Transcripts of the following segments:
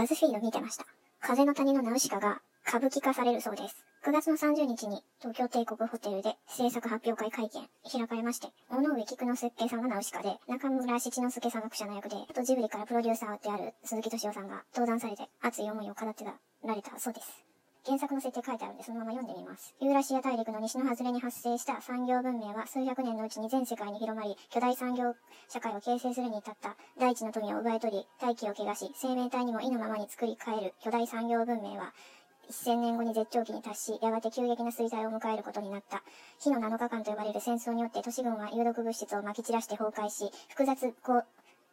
バズフィード見てました。風の谷のナウシカが歌舞伎化されるそうです。9月の30日に東京帝国ホテルで制作発表会会見開かれまして、尾上菊之助さんがナウシカで、中村七之助さんが記者の役で、あとジブリからプロデューサーである鈴木敏夫さんが登壇されて熱い思いを語ってられたそうです。原作の設定書いてあるんで、そのまま読んでみます。ユーラシア大陸の西の外れに発生した産業文明は数百年のうちに全世界に広まり、巨大産業社会を形成するに至った大地の富を奪い取り、大気を汚し、生命体にも意のままに作り変える巨大産業文明は、1000年後に絶頂期に達し、やがて急激な衰退を迎えることになった。火の7日間と呼ばれる戦争によって都市軍は有毒物質を撒き散らして崩壊し、複雑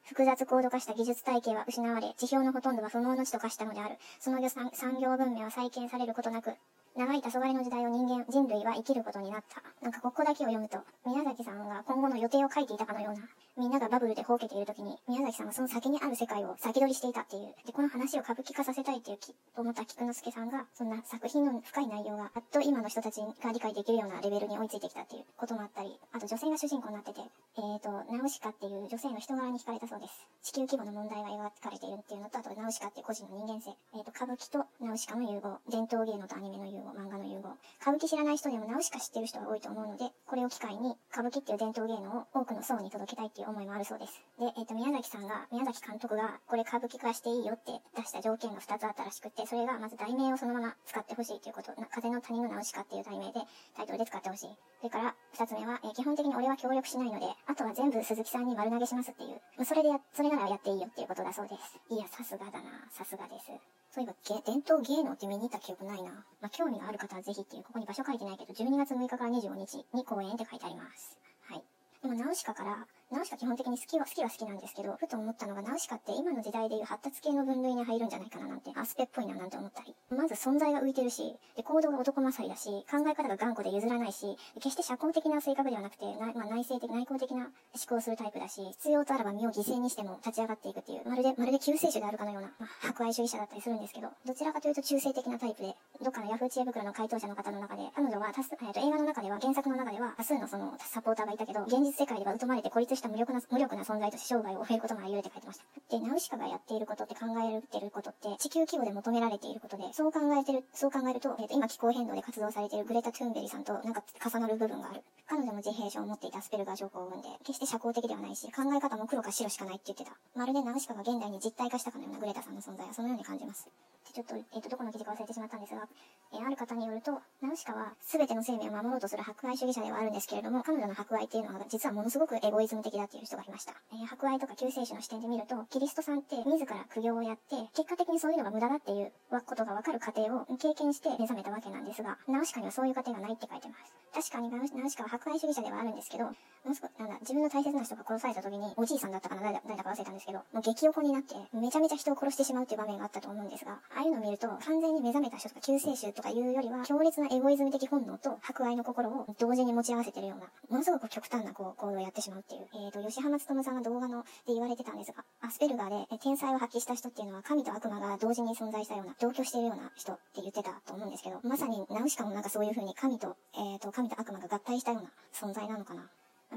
複雑高度化した技術体系は失われ、地表のほとんどは不毛の地と化したのである。その産業文明は再建されることなく、長い黄昏の時代を人間、人類は生きることになった。なんかここだけを読むと、宮崎さんが今後の予定を書いていたかのようなみんながバブルでほけている時に、宮崎さんはその先にある世界を先取りしていたっていう。で、この話を歌舞伎化させたいっていうき、と思った菊之助さんが、そんな作品の深い内容が、やっと今の人たちが理解できるようなレベルに追いついてきたっていうこともあったり、あと女性が主人公になってて、えーと、ナウシカっていう女性の人柄に惹かれたそうです。地球規模の問題が描かれているっていうのと、あとナウシカっていう個人の人間性。えーと、歌舞伎とナウシカの融合、伝統芸能とアニメの融合、漫画の融合。歌舞伎知らない人でもナウシカ知ってる人が多いと思うので、これを機会に歌舞伎っていう伝統芸能を多くの層に届けたいっていう思いもあるそうです。で、えっ、ー、と、宮崎さんが、宮崎監督が、これ歌舞伎化していいよって出した条件が2つあったらしくて、それがまず題名をそのまま使ってほしいということ、風の谷のナウシカっていう題名で、タイトルで使ってほしい。それから、2つ目は、えー、基本的に俺は協力しないので、あとは全部鈴木さんに丸投げしますっていう、まあ、それでや、それならやっていいよっていうことだそうです。いや、さすがだな、さすがです。そういえば、伝統芸能って見に行った記憶ないな。まあ、興味がある方はぜひっていう、ここに場所書いてないけど、12月6日から25日に公演って書いてあります。はい。でも、ナウシカから、ナウシカ基本的に好きは、好きは好きなんですけど、ふと思ったのが、ナウシカって今の時代でいう発達系の分類に入るんじゃないかななんて、アスペっぽいななんて思ったり。まず存在が浮いてるし、で行動が男勝りだし、考え方が頑固で譲らないし、決して社交的な性格ではなくて、なまあ、内省的、内向的な思考をするタイプだし、必要とあらば身を犠牲にしても立ち上がっていくっていう、まるで、まるで救世主であるかのような、まあ、博愛主義者だったりするんですけど、どちらかというと中性的なタイプで、どっかのヤフー知恵袋の回答者の方の中で、彼女は多数、えー、と映画の中では、原作の中では、多数のそのサポーターがいたけど、現実世界では疎まれて孤立した無力な、無力な存在として生涯を終えることもあり得るって書いてました。で、ナウシカがやっていることって考えてることって、地球規模で求められていることで、そう考えてる、そう考えると、えっ、ー、と、今気候変動で活動されているグレタ・トゥーンベリさんとなんか重なる部分がある。彼女も自閉症を持っていたスペルガー症候群で、決して社交的ではないし、考え方も黒か白しかないって言ってた。まるでナウシカが現代に実体化したかのようなグレタさんの存在はそのように感じます。ちょっと、えっ、と、どこの記事か忘れてしまったんですが、え、ある方によると、ナウシカは全ての生命を守ろうとする博愛主義者ではあるんですけれども、彼女の博愛っていうのは実はものすごくエゴイズム的だっていう人がいました。えー、博愛とか救世主の視点で見ると、キリストさんって自ら苦行をやって、結果的にそういうのが無駄だっていうことがわかる過程を経験して目覚めたわけなんですが、ナウシカにはそういう過程がないって書いてます。確かにナウシカは博愛主義者ではあるんですけど、もしくなんだ、自分の大切な人が殺された時に、おじいさんだったかな、誰だ誰だか忘れたんですけど、もう激横になって、めちゃめちゃ人を殺してしまうっていう場面があったと思うんですが、あいうのを見ると、完全に目覚めた人とか救世主とかいうよりは、強烈なエゴイズム的本能と博愛の心を同時に持ち合わせてるような、ものすごく極端なこう行動をやってしまうっていう。えっ、ー、と、吉浜努さんが動画ので言われてたんですが、アスペルガーで天才を発揮した人っていうのは神と悪魔が同時に存在したような、同居しているような人って言ってたと思うんですけど、まさにナウシカもなんかそういう風に神と、えっ、ー、と、神と悪魔が合体したような存在なのかな。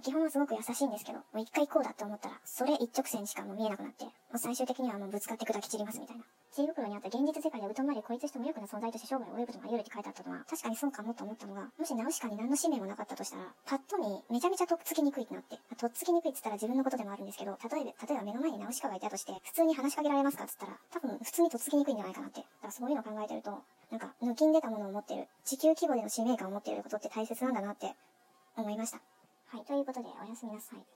基本はすごく優しいんですけど、もう一回こうだって思ったら、それ一直線しかもう見えなくなって、もう最終的にはもうぶつかって砕き散りますみたいな。知恵袋にあった現実世界で疎まれ孤立して無力な存在として生涯を終えることもあり得るって書いてあったのは、確かにそうかもと思ったのが、もしナウシカに何の使命もなかったとしたら、パッと見、めちゃめちゃとっつきにくいってなって、とっつきにくいって言ったら自分のことでもあるんですけど、例えば、例えば目の前にナウシカがいたとして、普通に話しかけられますかって言ったら、多分普通にとっつきにくいんじゃないかなって。だからそういうの考えてると、なんか、抜きん出たものを持ってる、地球規模での使命感を持っていることって大切なんだなって思いました。はい、ということでおやすみなさい。